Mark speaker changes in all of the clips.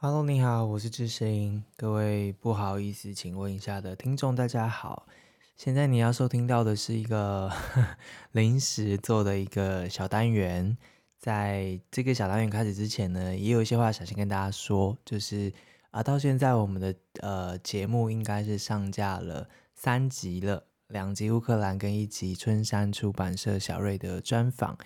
Speaker 1: Hello，你好，我是智行。各位不好意思，请问一下的听众，大家好。现在你要收听到的是一个 临时做的一个小单元。在这个小单元开始之前呢，也有一些话想先跟大家说，就是啊，到现在我们的呃节目应该是上架了三集了，两集乌克兰跟一集春山出版社小瑞的专访。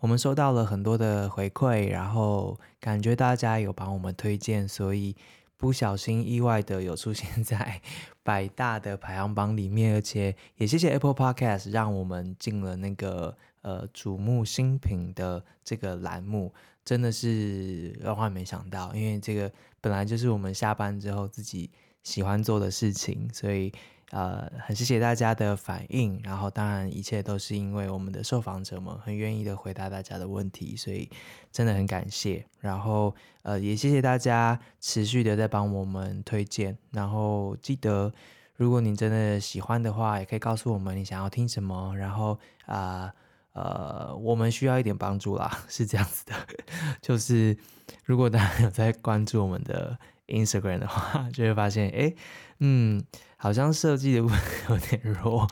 Speaker 1: 我们收到了很多的回馈，然后感觉大家有帮我们推荐，所以不小心意外的有出现 在百大的排行榜里面，而且也谢谢 Apple Podcast 让我们进了那个呃瞩目新品的这个栏目，真的是万万没想到，因为这个本来就是我们下班之后自己喜欢做的事情，所以。呃，很谢谢大家的反应，然后当然一切都是因为我们的受访者们很愿意的回答大家的问题，所以真的很感谢。然后呃，也谢谢大家持续的在帮我们推荐。然后记得，如果你真的喜欢的话，也可以告诉我们你想要听什么。然后啊呃，我们需要一点帮助啦，是这样子的，就是如果大家有在关注我们的 Instagram 的话，就会发现，哎，嗯。好像设计的部分 有点弱，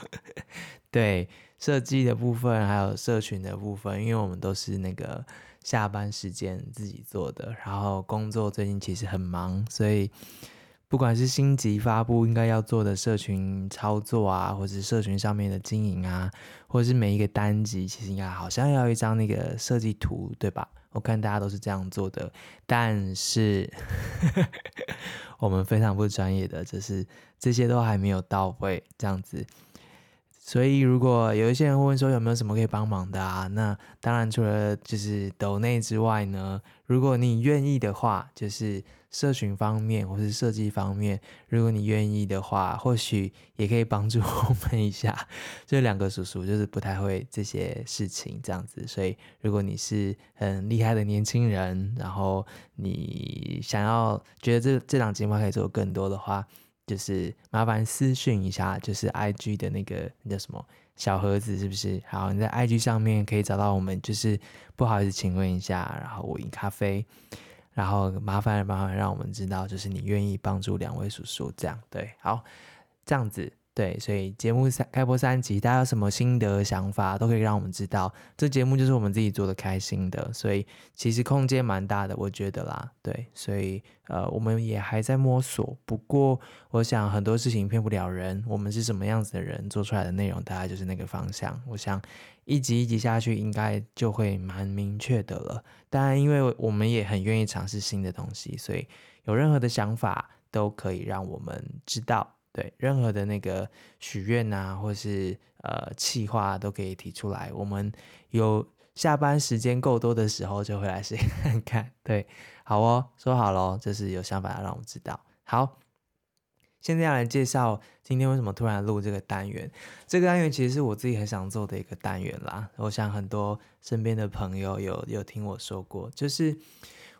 Speaker 1: 对，设计的部分还有社群的部分，因为我们都是那个下班时间自己做的，然后工作最近其实很忙，所以不管是新集发布应该要做的社群操作啊，或者是社群上面的经营啊，或者是每一个单集，其实应该好像要一张那个设计图，对吧？我看大家都是这样做的，但是 我们非常不专业的，就是这些都还没有到位，这样子。所以，如果有一些人会问说有没有什么可以帮忙的啊？那当然除了就是抖内之外呢，如果你愿意的话，就是社群方面或是设计方面，如果你愿意的话，或许也可以帮助 我们一下。这两个叔叔就是不太会这些事情这样子，所以如果你是很厉害的年轻人，然后你想要觉得这这档节目可以做更多的话。就是麻烦私讯一下，就是 I G 的那个那叫什么小盒子，是不是？好，你在 I G 上面可以找到我们。就是不好意思，请问一下，然后我饮咖啡，然后麻烦麻烦让我们知道，就是你愿意帮助两位叔叔这样，对，好，这样子。对，所以节目三开播三集，大家有什么心得想法都可以让我们知道。这节目就是我们自己做的开心的，所以其实空间蛮大的，我觉得啦。对，所以呃，我们也还在摸索。不过我想很多事情骗不了人，我们是什么样子的人，做出来的内容大概就是那个方向。我想一集一集下去，应该就会蛮明确的了。当然，因为我们也很愿意尝试新的东西，所以有任何的想法都可以让我们知道。对，任何的那个许愿啊，或是呃企划都可以提出来。我们有下班时间够多的时候，就会来试看看。对，好哦，说好喽，就是有想法要让我们知道。好，现在要来介绍今天为什么突然录这个单元。这个单元其实是我自己很想做的一个单元啦。我想很多身边的朋友有有听我说过，就是。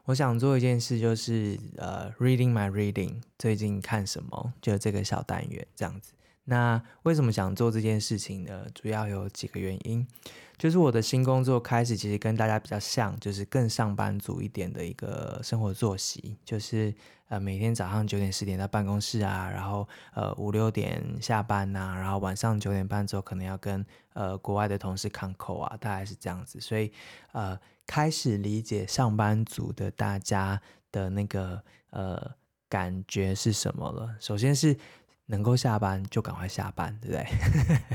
Speaker 1: 我想做一件事，就是呃，reading my reading，最近看什么，就这个小单元这样子。那为什么想做这件事情呢？主要有几个原因，就是我的新工作开始，其实跟大家比较像，就是更上班族一点的一个生活作息，就是呃每天早上九点十点到办公室啊，然后呃五六点下班呐、然后晚上九点半之后可能要跟呃国外的同事看口啊，大概是这样子，所以呃。开始理解上班族的大家的那个呃感觉是什么了。首先是能够下班就赶快下班，对不对？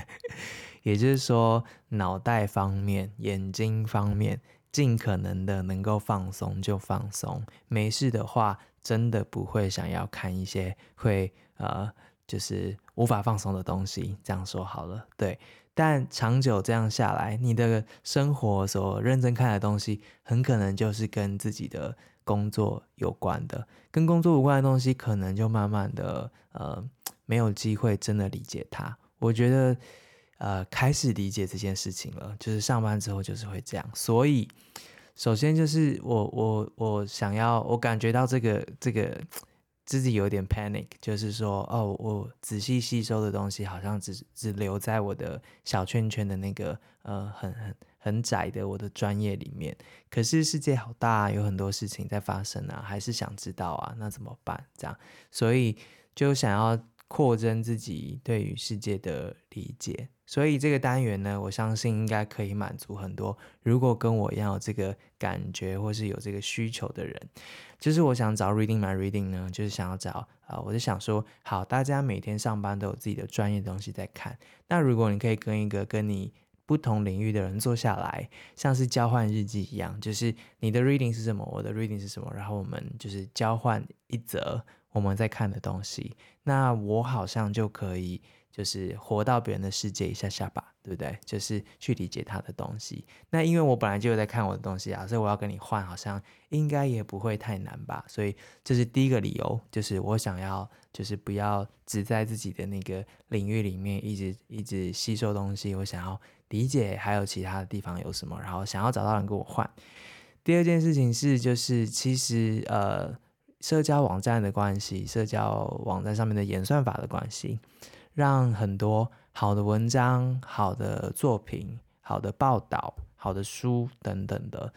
Speaker 1: 也就是说，脑袋方面、眼睛方面，尽可能的能够放松就放松。没事的话，真的不会想要看一些会呃就是无法放松的东西。这样说好了，对。但长久这样下来，你的生活所认真看的东西，很可能就是跟自己的工作有关的。跟工作无关的东西，可能就慢慢的呃没有机会真的理解他。我觉得呃开始理解这件事情了，就是上班之后就是会这样。所以首先就是我我我想要，我感觉到这个这个。自己有点 panic，就是说，哦，我仔细吸收的东西好像只只留在我的小圈圈的那个呃很很很窄的我的专业里面。可是世界好大，有很多事情在发生啊，还是想知道啊，那怎么办？这样，所以就想要扩增自己对于世界的理解。所以这个单元呢，我相信应该可以满足很多如果跟我一样有这个感觉或是有这个需求的人。就是我想找 Reading My Reading 呢，就是想要找啊、我就想说，好，大家每天上班都有自己的专业东西在看。那如果你可以跟一个跟你不同领域的人坐下来，像是交换日记一样，就是你的 reading 是什么，我的 reading 是什么，然后我们就是交换一则我们在看的东西。那我好像就可以。就是活到别人的世界一下下吧，对不对？就是去理解他的东西。那因为我本来就有在看我的东西啊，所以我要跟你换，好像应该也不会太难吧。所以这是第一个理由，就是我想要，就是不要只在自己的那个领域里面一直一直吸收东西。我想要理解还有其他的地方有什么，然后想要找到人跟我换。第二件事情是，就是其实呃，社交网站的关系，社交网站上面的演算法的关系。让很多好的文章、好的作品、好的报道、好的书等等的，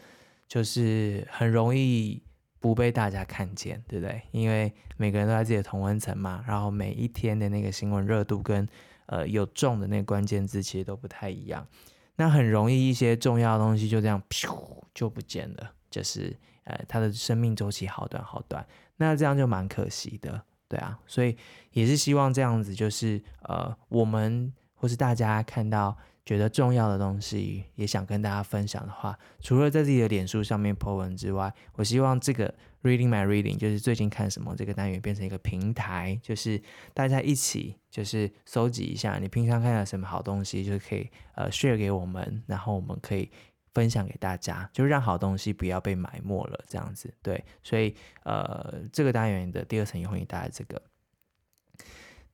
Speaker 1: 就是很容易不被大家看见，对不对？因为每个人都在自己的同温层嘛，然后每一天的那个新闻热度跟呃有中的那个关键字其实都不太一样，那很容易一些重要的东西就这样咻就不见了，就是呃它的生命周期好短好短，那这样就蛮可惜的。对啊，所以也是希望这样子，就是呃，我们或是大家看到觉得重要的东西，也想跟大家分享的话，除了在自己的脸书上面 po 文之外，我希望这个 Reading My Reading 就是最近看什么这个单元变成一个平台，就是大家一起就是搜集一下你平常看到什么好东西，就可以呃 share 给我们，然后我们可以。分享给大家，就让好东西不要被埋没了，这样子对。所以呃，这个单元的第二层也会带来这个。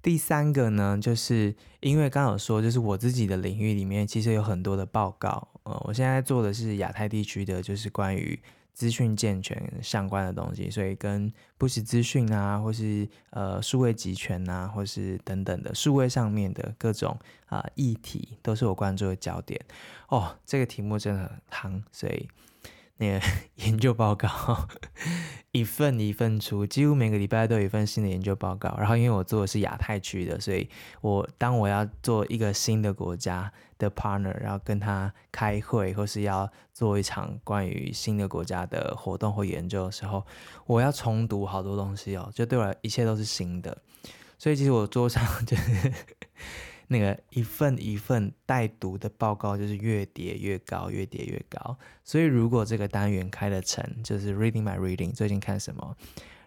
Speaker 1: 第三个呢，就是因为刚刚有说，就是我自己的领域里面其实有很多的报告。呃，我现在做的是亚太地区的，就是关于。资讯健全相关的东西，所以跟不实资讯啊，或是呃数位集权啊，或是等等的数位上面的各种啊、议题，都是我关注的焦点。哦，这个题目真的很夯，所以。那个 研究报告一份一份出，几乎每个礼拜都有一份新的研究报告。然后因为我做的是亚太区的，所以我当我要做一个新的国家的 partner，然后跟他开会，或是要做一场关于新的国家的活动或研究的时候，我要重读好多东西哦，就对我一切都是新的。所以其实我桌上 就是。那个一份一份带读的报告，就是越叠越高，越叠越高。所以如果这个单元开了成，就是 Reading My Reading，最近看什么？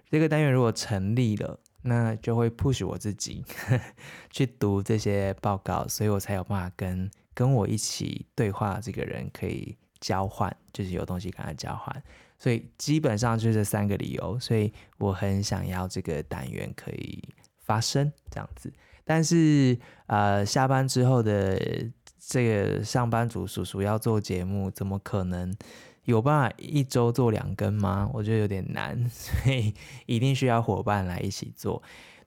Speaker 1: 这个单元如果成立了，那就会 push 我自己呵 呵去读这些报告，所以我才有办法跟跟我一起对话这个人可以交换，就是有东西跟他交换。所以基本上就是这三个理由，所以我很想要这个单元可以发生这样子。但是，呃，下班之后的这个上班族叔叔要做节目，怎么可能有办法一周做两更吗？我觉得有点难，所以一定需要伙伴来一起做。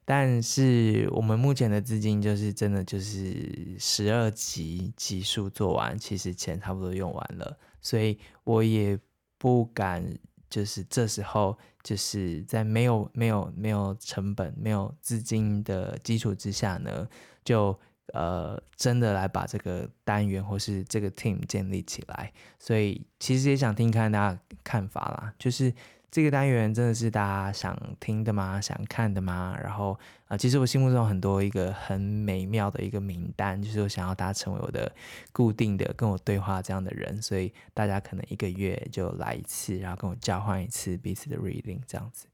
Speaker 1: 但是我们目前的资金就是真的就是十二集集数做完，其实钱差不多用完了，所以我也不敢。就是这时候，就是在没有没有没有成本、没有资金的基础之下呢，就呃真的来把这个单元或是这个 team 建立起来。所以其实也想听看大家看法啦，就是。这个单元真的是大家想听的吗？想看的吗？然后啊、其实我心目中很多一个很美妙的一个名单，就是我想要大家成为我的固定的跟我对话这样的人，所以大家可能一个月就来一次，然后跟我交换一次彼此的 reading 这样子。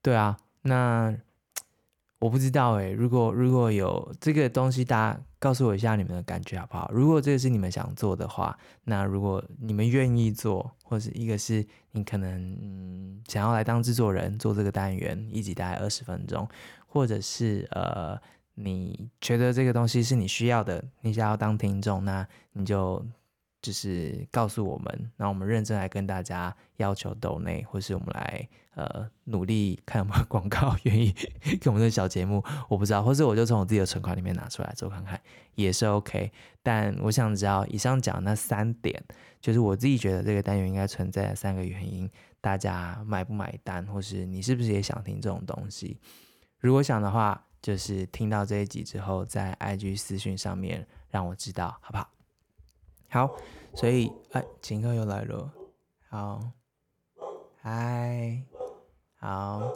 Speaker 1: 对啊，那。我不知道诶，如果如果有这个东西，大家告诉我一下你们的感觉好不好？如果这个是你们想做的话，那如果你们愿意做，或者一个是你可能、嗯、想要来当制作人做这个单元，一集大概二十分钟，或者是呃你觉得这个东西是你需要的，你想要当听众，那你就就是告诉我们，那我们认真来跟大家要求抖内，或是我们来呃努力看有没有广告 愿意给我们的小节目，我不知道，或是我就从我自己的存款里面拿出来做看看，也是 OK。但我想知道以上讲那三点，就是我自己觉得这个单元应该存在的三个原因，大家买不买单，或是你是不是也想听这种东西？如果想的话，就是听到这一集之后，在 IG 私讯上面让我知道，好不好？好，所以哎，晴客又来了。好，嗨，好，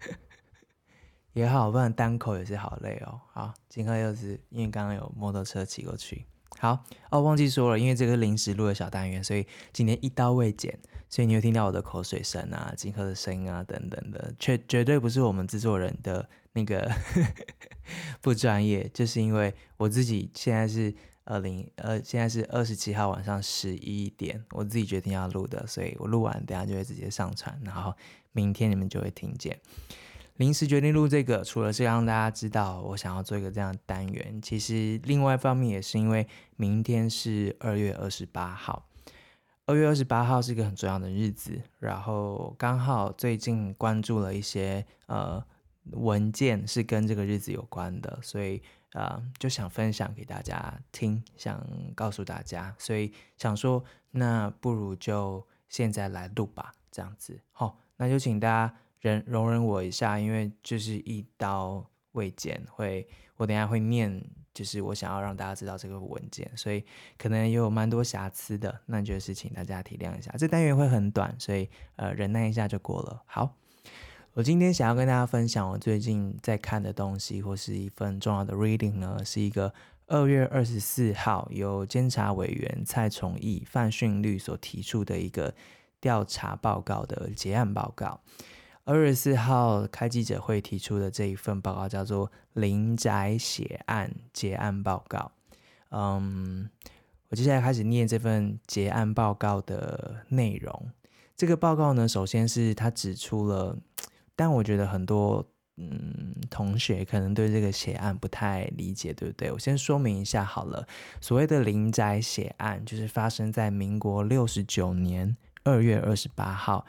Speaker 1: 也好，不然单口也是好累哦。好，晴客又是因为刚刚有摩托车骑过去。好哦，忘记说了，因为这个临时录的小单元，所以今天一刀未剪，所以你会听到我的口水声啊、晴客的声音啊等等的，绝绝对不是我们制作人的那个 不专业，就是因为我自己现在是。二零呃，现在是二十七号晚上十一点，我自己决定要录的，所以我录完等下就会直接上传，然后明天你们就会听见。临时决定录这个，除了是让大家知道我想要做一个这样的单元，其实另外一方面也是因为明天是二月二十八号，二月二十八号是一个很重要的日子，然后刚好最近关注了一些呃文件是跟这个日子有关的，所以。啊、呃，就想分享给大家听，想告诉大家，所以想说，那不如就现在来录吧，这样子。好、那就请大家忍容忍我一下，因为就是一刀未剪，会我等下会念，就是我想要让大家知道这个文件，所以可能也有蛮多瑕疵的，那就是请大家体谅一下。这单元会很短，所以呃忍耐一下就过了。好。我今天想要跟大家分享我最近在看的东西，或是一份重要的 reading 呢，是一个二月二十四号由监察委员蔡崇义、范训律所提出的一个调查报告的结案报告。二月四号开记者会提出的这一份报告叫做《林宅血案结案报告》。嗯，我接下来开始念这份结案报告的内容。这个报告呢，首先是他指出了。但我觉得很多嗯同学可能对这个血案不太理解，对不对？我先说明一下好了。所谓的林宅血案，就是发生在民国六十九年二月二十八号，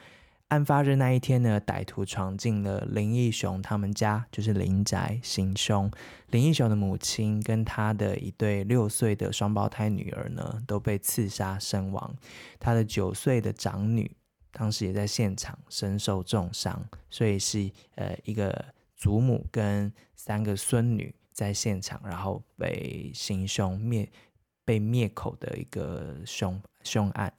Speaker 1: 案发日那一天呢，歹徒闯进了林义雄他们家，就是林宅行凶。林义雄的母亲跟他的一对六岁的双胞胎女儿呢，都被刺杀身亡。他的九岁的长女。当时也在现场，身受重伤，所以是呃一个祖母跟三个孙女在现场，然后被行凶灭被灭口的一个凶凶案。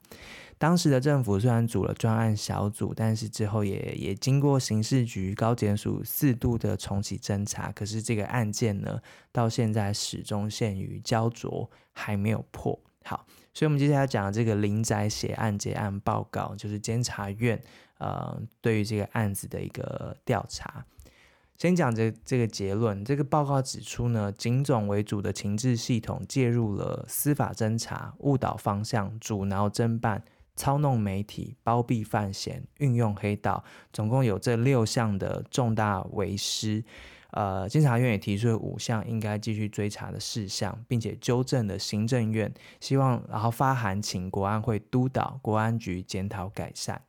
Speaker 1: 当时的政府虽然组了专案小组，但是之后也也经过刑事局高检署四度的重启侦查，可是这个案件呢，到现在始终陷于焦灼，还没有破。好。所以，我们接下来讲的这个林宅血案结案报告，就是监察院呃对于这个案子的一个调查。先讲这这个结论，这个报告指出呢，警总为主的情治系统介入了司法侦查，误导方向，阻挠侦办，操弄媒体，包庇犯嫌，运用黑道，总共有这六项的重大违失。呃，监察院也提出了五项应该继续追查的事项，并且纠正了行政院，希望然后发函请国安会督导国安局检讨改善。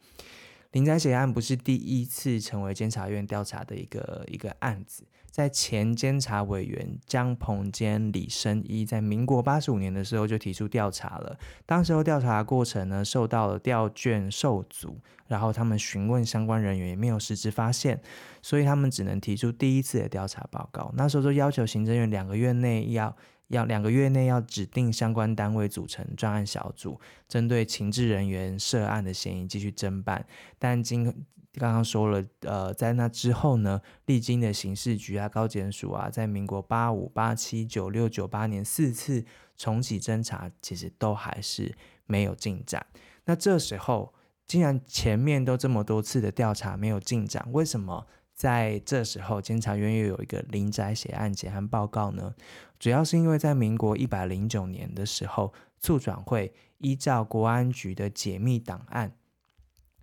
Speaker 1: 林宅血案不是第一次成为监察院调查的一个一个案子。在前监察委员江鹏坚、李生一在民国八十五年的时候就提出调查了，当时候调查的过程呢，受到了调卷受阻，然后他们询问相关人员也没有实质发现，所以他们只能提出第一次的调查报告。那时候就要求行政院两个月内要要两个月内要指定相关单位组成专案小组，针对情治人员涉案的嫌疑继续侦办，但经刚刚说了，呃，在那之后呢，历经的刑事局啊、高检署啊，在民国八五、八七、九六、九八年四次重启侦查，其实都还是没有进展。那这时候，既然前面都这么多次的调查没有进展，为什么在这时候监察院又有一个林宅血案结案报告呢？主要是因为在民国一百零九年的时候，促转会依照国安局的解密档案。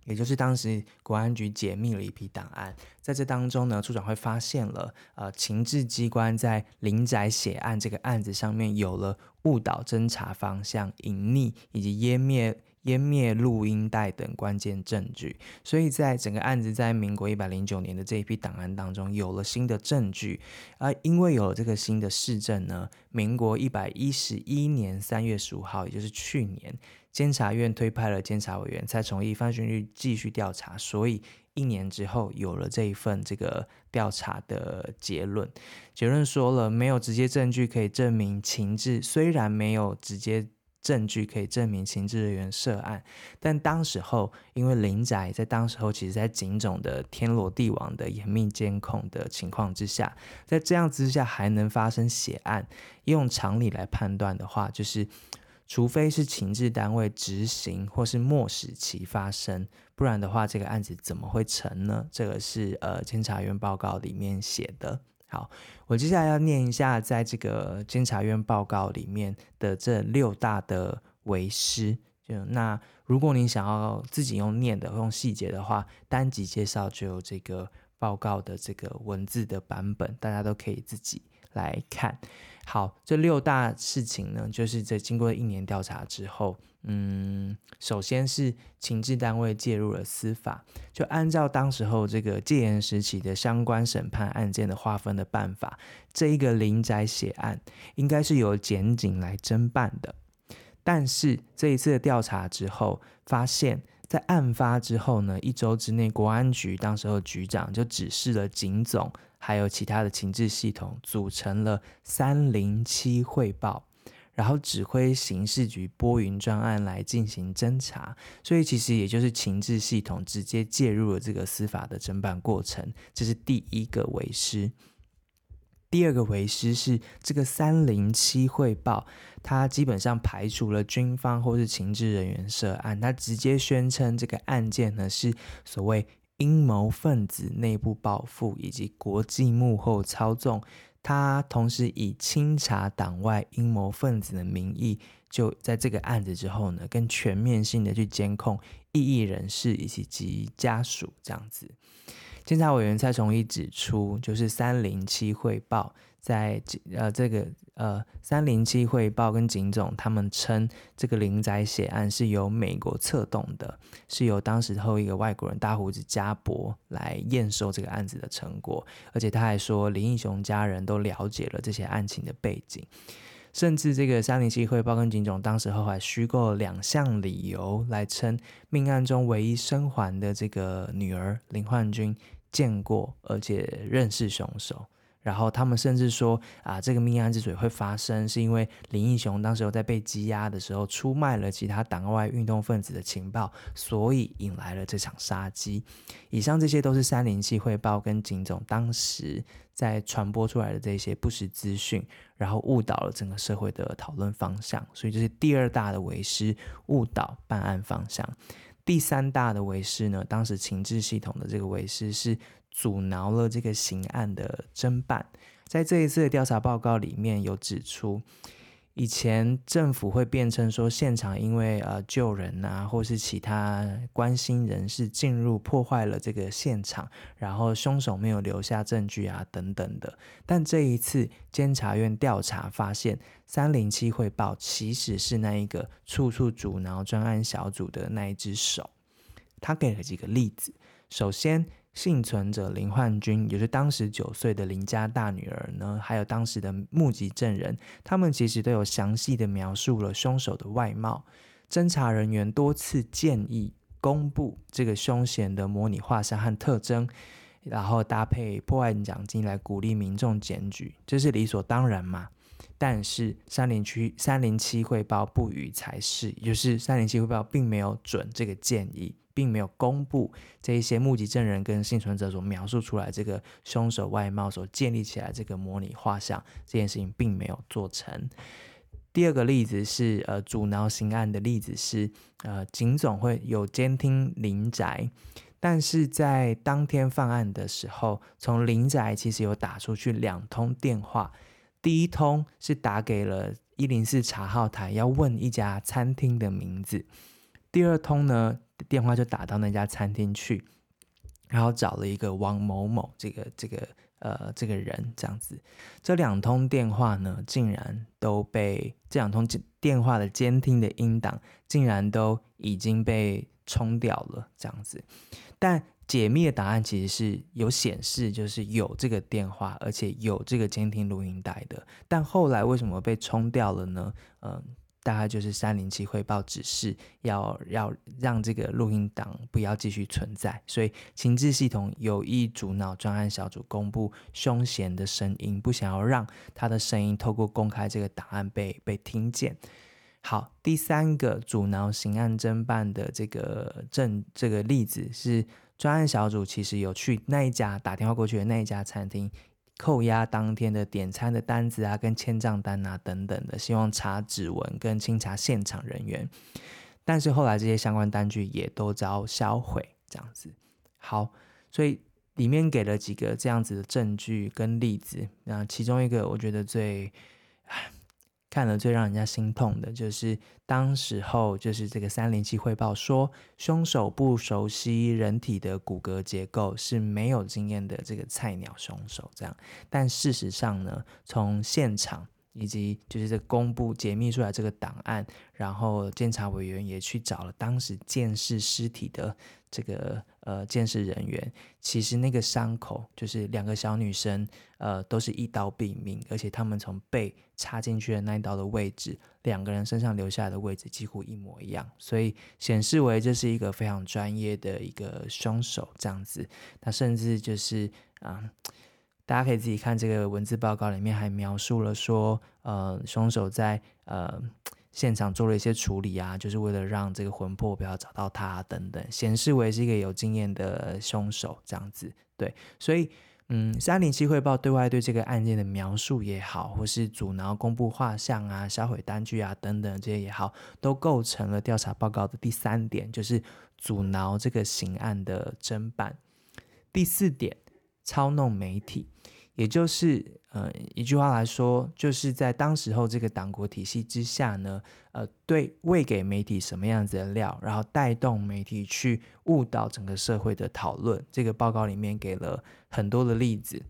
Speaker 1: 也就是当时国安局解密了一批档案，在这当中呢，处长会发现了，呃，情治机关在林宅血案这个案子上面有了误导侦查方向、隐匿以及湮灭。湮灭录音带等关键证据，所以在整个案子在民国一百零九年的这一批档案当中有了新的证据，而因为有了这个新的事证呢，民国一百一十一年三月十五号，也就是去年，监察院推派了监察委员蔡崇义、范俊玉继续调查，所以一年之后有了这一份这个调查的结论，结论说了没有直接证据可以证明情治，虽然没有直接。证据可以证明情治人员涉案，但当时候因为林宅在当时候其实在警总的天罗地网的严密监控的情况之下，在这样之下还能发生血案，用常理来判断的话，就是除非是情治单位执行或是默使其发生，不然的话这个案子怎么会成呢？这个是呃监察院报告里面写的。好，我接下来要念一下，在这个监察院报告里面的这六大的为师。就那，如果你想要自己用念的，用细节的话，单集介绍就有这个报告的这个文字的版本，大家都可以自己来看。好，这六大事情呢，就是在经过一年调查之后。嗯，首先是情治单位介入了司法，就按照当时候这个戒严时期的相关审判案件的划分的办法，这一个林宅血案应该是由检警来侦办的。但是这一次的调查之后，发现，在案发之后呢，一周之内，国安局当时候局长就指示了警总还有其他的情治系统，组成了三零七汇报。然后指挥刑事局拨云专案来进行侦查，所以其实也就是情治系统直接介入了这个司法的侦办过程，这是第一个为师。第二个为师是这个三零七汇报，它基本上排除了军方或是情治人员涉案，它直接宣称这个案件呢是所谓阴谋分子内部报复以及国际幕后操纵。他同时以清查党外阴谋分子的名义，就在这个案子之后呢，更全面性的去监控异议人士以及其家属这样子。监察委员蔡崇义指出，就是三零七汇报。在呃，这个呃，三零七汇报跟警总他们称，这个林宅血案是由美国策动的，是由当时候一个外国人大胡子家伯来验收这个案子的成果，而且他还说林义雄家人都了解了这些案情的背景，甚至这个三零七汇报跟警总当时候还虚构了两项理由来称命案中唯一生还的这个女儿林焕君见过而且认识凶手。然后他们甚至说啊，这个命案之所以会发生，是因为林义雄当时候在被羁押的时候出卖了其他党外运动分子的情报，所以引来了这场杀机。以上这些都是三零七汇报跟警总当时在传播出来的这些不实资讯，然后误导了整个社会的讨论方向。所以这是第二大的为师误导办案方向。第三大的为师呢，当时情治系统的这个为师是。阻挠了这个刑案的侦办，在这一次的调查报告里面有指出，以前政府会辩称说现场因为呃救人啊，或是其他关心人士进入破坏了这个现场，然后凶手没有留下证据啊等等的。但这一次监察院调查发现，三零七汇报其实是那一个处处阻挠专案小组的那一只手。他给了几个例子，首先。幸存者林焕君，也就是当时九岁的林家大女儿呢，还有当时的目击证人，他们其实都有详细的描述了凶手的外貌。侦查人员多次建议公布这个凶嫌的模拟画像和特征，然后搭配破案奖金来鼓励民众检举，这是理所当然嘛？但是三零七三零七汇报不予采识，也就是三零七汇报并没有准这个建议。并没有公布这一些目击证人跟幸存者所描述出来这个凶手外貌所建立起来这个模拟画像，这件事情并没有做成。第二个例子是，呃，阻挠刑案的例子是，呃，警总会有监听林宅，但是在当天犯案的时候，从林宅其实有打出去两通电话，第一通是打给了一零四查号台，要问一家餐厅的名字。第二通呢，电话就打到那家餐厅去，然后找了一个王某某这个这个呃这个人这样子。这两通电话呢，竟然都被这两通电话的监听的音档，竟然都已经被冲掉了这样子，但。解密的答案其实是有显示，就是有这个电话，而且有这个监听录音带的。但后来为什么被冲掉了呢？嗯，大概就是三零七汇报指示要要让这个录音档不要继续存在，所以情治系统有意阻挠专案小组公布凶嫌的声音，不想要让他的声音透过公开这个档案被被听见。好，第三个阻挠刑案侦办的这个证这个例子是。专案小组其实有去那一家打电话过去的那一家餐厅，扣押当天的点餐的单子啊，跟签账单啊等等的，希望查指纹跟清查现场人员。但是后来这些相关单据也都遭销毁，这样子。好，所以里面给了几个这样子的证据跟例子。那其中一个我觉得最。看了最让人家心痛的就是当时候，就是这个三零七汇报说，凶手不熟悉人体的骨骼结构，是没有经验的这个菜鸟凶手这样。但事实上呢，从现场以及就是这公布解密出来这个档案，然后监察委员也去找了当时鉴识尸体的。这个呃，鉴识人员其实那个伤口就是两个小女生，呃，都是一刀毙命，而且他们从背插进去的那一刀的位置，两个人身上留下来的位置几乎一模一样，所以显示为这是一个非常专业的一个凶手这样子。他甚至就是啊、大家可以自己看这个文字报告里面还描述了说，呃，凶手在呃。现场做了一些处理啊，就是为了让这个魂魄不要找到他等等，显示为是一个有经验的凶手这样子。对，所以嗯，三零七汇报对外对这个案件的描述也好，或是阻挠公布画像啊、销毁单据啊等等这些也好，都构成了调查报告的第三点，就是阻挠这个刑案的侦办。第四点，操弄媒体。也就是，呃，一句话来说，就是在当时候这个党国体系之下呢，呃，对，喂给媒体什么样子的料，然后带动媒体去误导整个社会的讨论。这个报告里面给了很多的例子。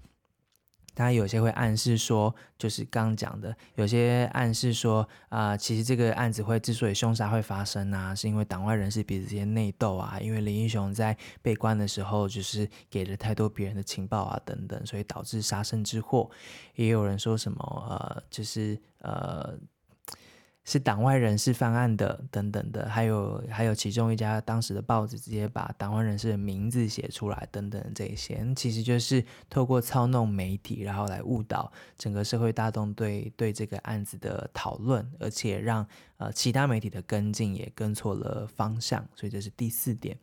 Speaker 1: 当然，有些会暗示说，就是刚刚讲的，有些暗示说，啊、其实这个案子会之所以凶杀会发生啊，是因为党外人士彼此之间内斗啊，因为林英雄在被关的时候，就是给了太多别人的情报啊，等等，所以导致杀身之祸。也有人说什么，呃，就是呃。是党外人士犯案的，等等的，还有还有其中一家当时的报纸直接把党外人士的名字写出来，等等这些，其实就是透过操弄媒体，然后来误导整个社会大众对对这个案子的讨论，而且让呃其他媒体的跟进也跟错了方向，所以这是第四点。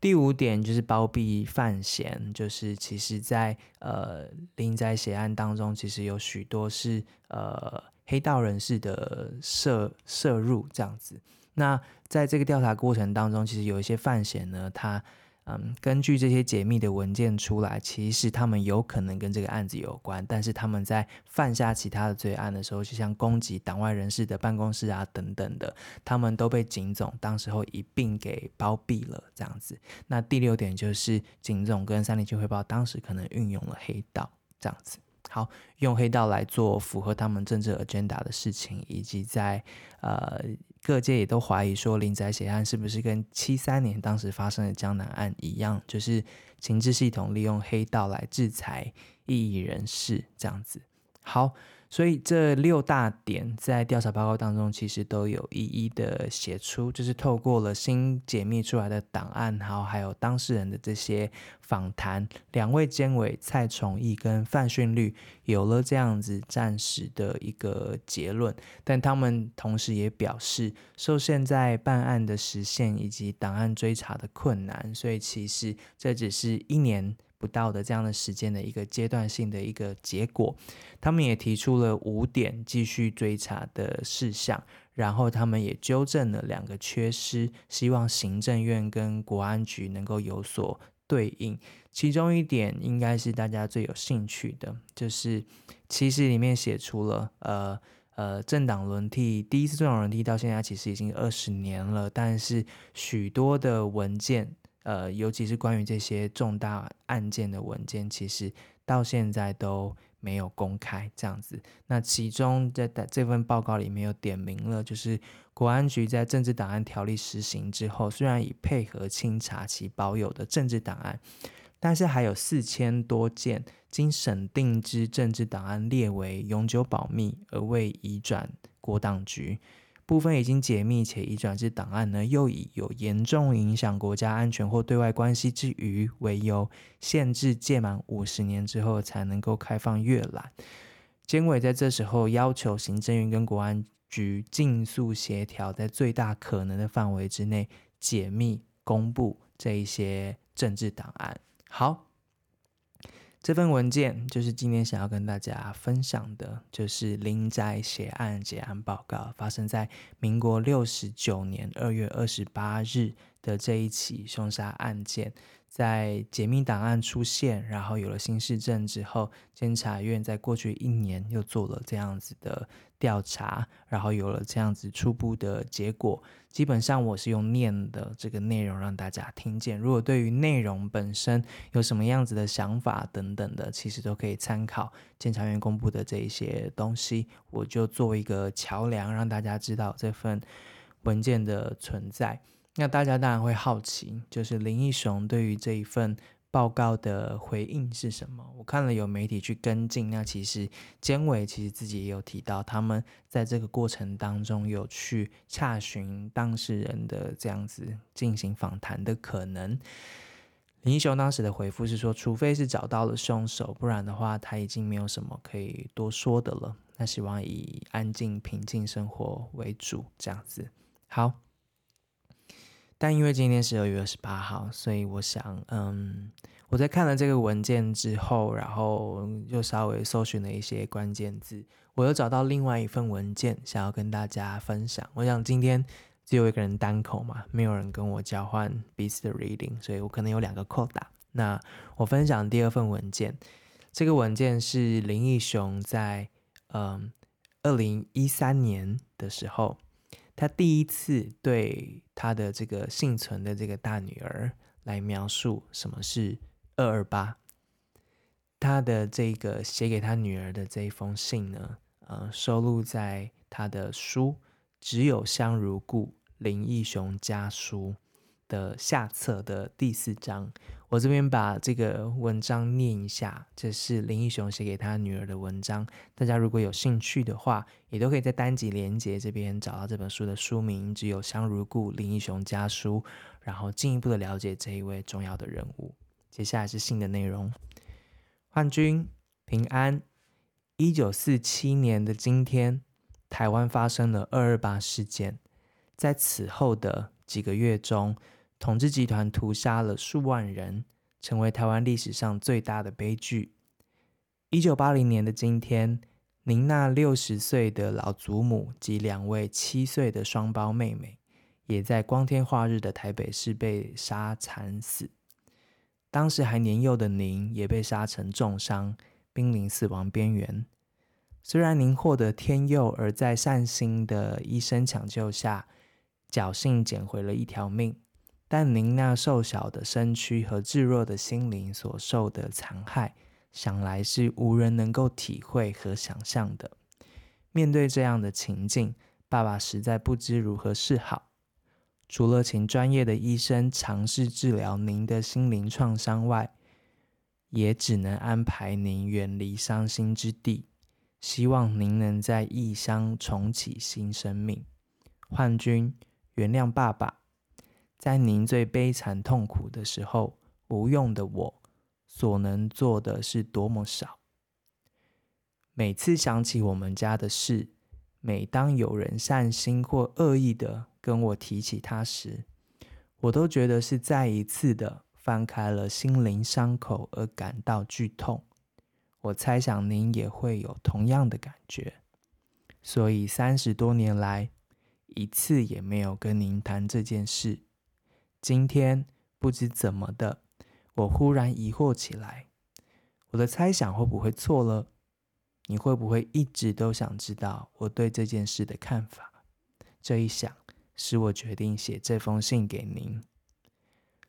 Speaker 1: 第五点就是包庇犯嫌，就是其实在呃林宅血案当中，其实有许多是呃。黑道人士的涉涉入这样子，那在这个调查过程当中，其实有一些犯嫌呢，他嗯，根据这些解密的文件出来，其实他们有可能跟这个案子有关，但是他们在犯下其他的罪案的时候，就像攻击党外人士的办公室啊等等的，他们都被警总当时候一并给包庇了这样子。那第六点就是警总跟三零七汇报当时可能运用了黑道这样子。好，用黑道来做符合他们政治 agenda 的事情，以及在呃各界也都怀疑说林宅血案是不是跟七三年当时发生的江南案一样，就是情治系统利用黑道来制裁异议人士这样子。好。所以这六大点在调查报告当中，其实都有一一的写出，就是透过了新解密出来的档案，然后还有当事人的这些访谈，两位监委蔡崇义跟范训律有了这样子暂时的一个结论，但他们同时也表示，受现在办案的时限以及档案追查的困难，所以其实这只是一年。不到的这样的时间的一个阶段性的一个结果，他们也提出了五点继续追查的事项，然后他们也纠正了两个缺失，希望行政院跟国安局能够有所对应。其中一点应该是大家最有兴趣的，就是其实里面写出了呃呃，政党轮替，第一次政党轮替到现在其实已经二十年了，但是许多的文件，呃，尤其是关于这些重大案件的文件，其实到现在都没有公开这样子。那其中在这份报告里面有点名了，就是国安局在政治档案条例实行之后，虽然已配合清查其保有的政治档案。但是还有四千多件经审定之政治档案列为永久保密而未移转国党局，部分已经解密且移转至档案呢，又以有严重影响国家安全或对外关系之余为由，限制届满五十年之后才能够开放阅览。监委在这时候要求行政院跟国安局尽速协调，在最大可能的范围之内解密公布这一些政治档案。好，这份文件就是今天想要跟大家分享的，就是林宅血案结案报告，发生在民国六十九年二月二十八日的这一起凶杀案件。在解密档案出现，然后有了新事证之后，监察院在过去一年又做了这样子的调查，然后有了这样子初步的结果。基本上我是用念的这个内容让大家听见。如果对于内容本身有什么样子的想法等等的，其实都可以参考监察院公布的这一些东西。我就作为一个桥梁，让大家知道这份文件的存在。那大家当然会好奇，就是林义雄对于这一份报告的回应是什么？我看了有媒体去跟进，那其实监委其实自己也有提到，他们在这个过程当中有去查询当事人的这样子进行访谈的可能。林义雄当时的回复是说，除非是找到了凶手，不然的话他已经没有什么可以多说的了。那希望以安静平静生活为主，这样子好。但因为今天是二月二十八号，所以我想，嗯，我在看了这个文件之后，然后又稍微搜寻了一些关键字，我又找到另外一份文件，想要跟大家分享。我想今天只有一个人单口嘛，没有人跟我交换彼此的 reading，所以我可能有两个扣打。那我分享第二份文件，这个文件是林义雄在嗯二零一三年的时候。他第一次对他的这个幸存的这个大女儿来描述什么是二二八。他的这个写给他女儿的这一封信呢，呃，收录在他的书《只有香如故：林义雄家书》的下册的第四章。我这边把这个文章念一下，这是林义雄写给他女儿的文章。大家如果有兴趣的话，也都可以在单集连接这边找到这本书的书名《只有相如故：林义雄家书》，然后进一步的了解这一位重要的人物。接下来是信的内容：焕君平安。一九四七年的今天，台湾发生了二二八事件，在此后的几个月中。统治集团屠杀了数万人，成为台湾历史上最大的悲剧。一九八零年的今天，您那六十岁的老祖母及两位七岁的双胞妹妹，也在光天化日的台北市被杀惨死。当时还年幼的您，也被杀成重伤，濒临死亡边缘。虽然您获得天佑，而在善心的医生抢救下，侥幸捡回了一条命。但您那瘦小的身躯和稚弱的心灵所受的残害，想来是无人能够体会和想象的。面对这样的情境，爸爸实在不知如何是好。除了请专业的医生尝试治疗您的心灵创伤外，也只能安排您远离伤心之地，希望您能在异乡重启新生命。焕君，原谅爸爸。在您最悲惨痛苦的时候，无用的我所能做的是多么少。每次想起我们家的事，每当有人善心或恶意的跟我提起他时，我都觉得是再一次的翻开了心灵伤口而感到剧痛。我猜想您也会有同样的感觉，所以三十多年来一次也没有跟您谈这件事。今天不知怎么的，我忽然疑惑起来，我的猜想会不会错了？你会不会一直都想知道我对这件事的看法？这一想，使我决定写这封信给您。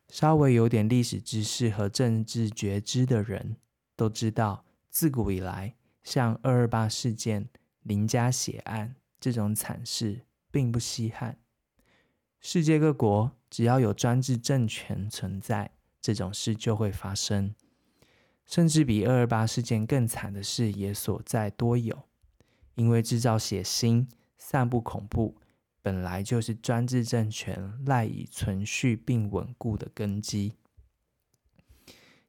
Speaker 1: 稍微有点历史知识和政治觉知的人都知道，自古以来，像二二八事件、林家血案这种惨事并不稀罕。世界各国只要有专制政权存在，这种事就会发生。甚至比二二八事件更惨的事也所在多有，因为制造血腥、散布恐怖，本来就是专制政权赖以存续并稳固的根基。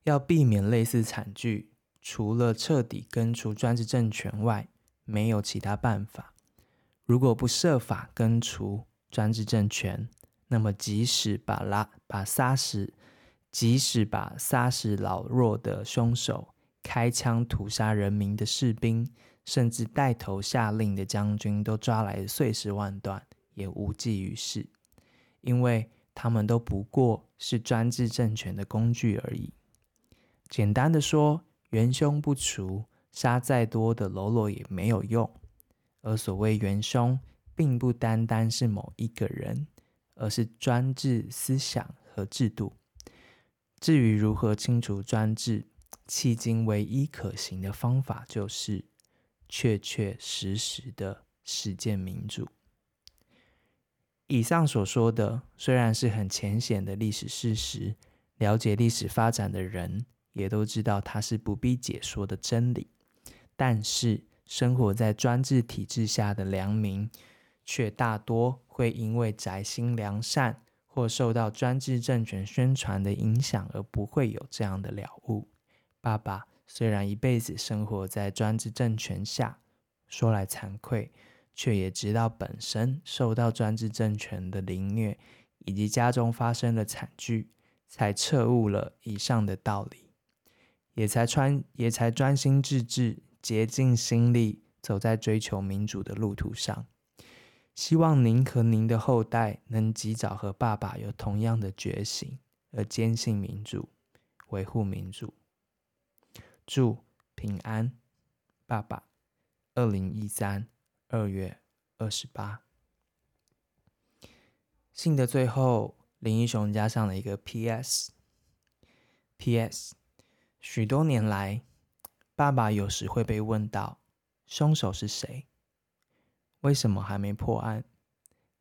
Speaker 1: 要避免类似惨剧，除了彻底根除专制政权外，没有其他办法。如果不设法根除专制政权，那么即使把拉把杀死。即使把杀死老弱的凶手、开枪屠杀人民的士兵，甚至带头下令的将军都抓来碎尸万段，也无济于事，因为他们都不过是专制政权的工具而已。简单的说，元凶不除，杀再多的喽啰也没有用。而所谓元凶，并不单单是某一个人，而是专制思想和制度。至于如何清除专制，迄今唯一可行的方法就是确确实实的实践民主。以上所说的虽然是很浅显的历史事实，了解历史发展的人也都知道它是不必解说的真理，但是生活在专制体制下的良民，却大多会因为宅心良善。或受到专制政权宣传的影响，而不会有这样的了悟。爸爸虽然一辈子生活在专制政权下，说来惭愧，却也直到本身受到专制政权的凌虐，以及家中发生的惨剧，才彻悟了以上的道理，也才专也才专心致志，竭尽心力，走在追求民主的路途上。希望您和您的后代能及早和爸爸有同样的觉醒，而坚信民主，维护民主。祝平安，爸爸。二零一三二月二十八。信的最后，林义雄加上了一个 P.S. P.S. 许多年来，爸爸有时会被问到，凶手是谁？为什么还没破案？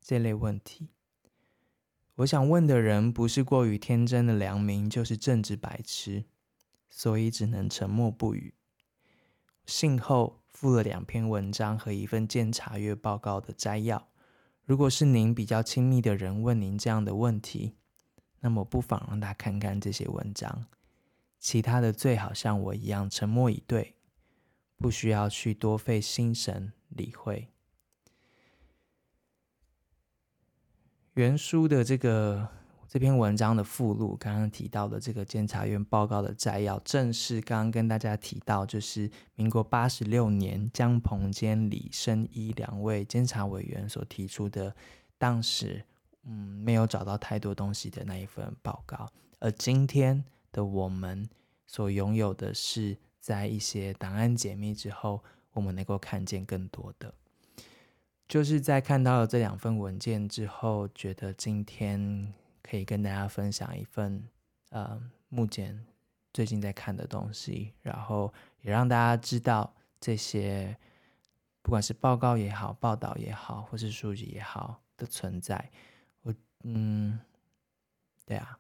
Speaker 1: 这类问题，我想问的人不是过于天真的良民，就是政治白痴，所以只能沉默不语。信后附了两篇文章和一份监察阅报告的摘要。如果是您比较亲密的人问您这样的问题，那么不妨让他看看这些文章。其他的最好像我一样沉默以对，不需要去多费心神理会。原书的这个这篇文章的附录，刚刚提到的这个监察院报告的摘要，正是刚刚跟大家提到，就是民国八十六年江鹏坚、李升一两位监察委员所提出的，当时嗯没有找到太多东西的那一份报告，而今天的我们所拥有的是，在一些档案解密之后，我们能够看见更多的。就是在看到了这两份文件之后，觉得今天可以跟大家分享一份呃，目前最近在看的东西，然后也让大家知道这些不管是报告也好、报道也好，或是书籍也好的存在。我嗯，对啊，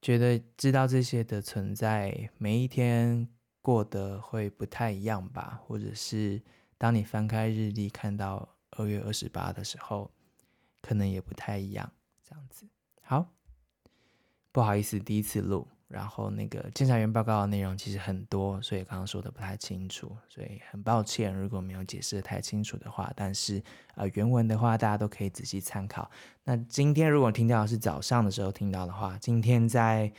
Speaker 1: 觉得知道这些的存在，每一天过得会不太一样吧，或者是。当你翻开日历，看到二月二十八的时候，可能也不太一样。这样子，好，不好意思，第一次录，然后那个监察员报告的内容其实很多，所以刚刚说的不太清楚，所以很抱歉，如果没有解释的太清楚的话。但是呃，原文的话，大家都可以仔细参考。那今天如果听到是早上的时候听到的话，今天在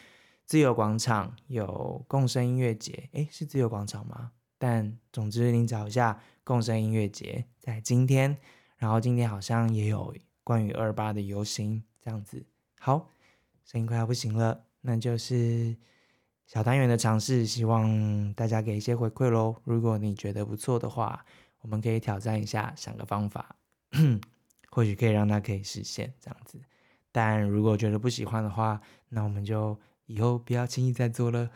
Speaker 1: 自由广场有共生音乐节，诶，是自由广场吗？但总之，你找一下。共生音乐节在今天，然后今天好像也有关于二八的游行这样子。好，声音快要不行了，那就是小单元的尝试，希望大家给一些回馈喽。如果你觉得不错的话，我们可以挑战一下，想个方法，或许可以让它可以实现这样子。但如果觉得不喜欢的话，那我们就以后不要轻易再做了。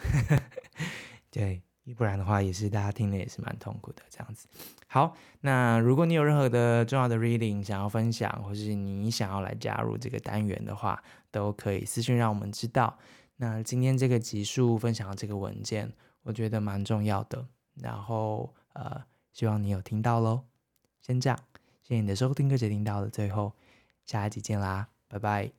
Speaker 1: 对，不然的话也是大家听的也是蛮痛苦的这样子。好，那如果你有任何的重要的 reading 想要分享，或是你想要来加入这个单元的话，都可以私信让我们知道。那今天这个集数分享的这个文件，我觉得蛮重要的。然后呃，希望你有听到喽。先这样，谢谢你的收听，跟着听到了最后，下一集见啦，拜拜。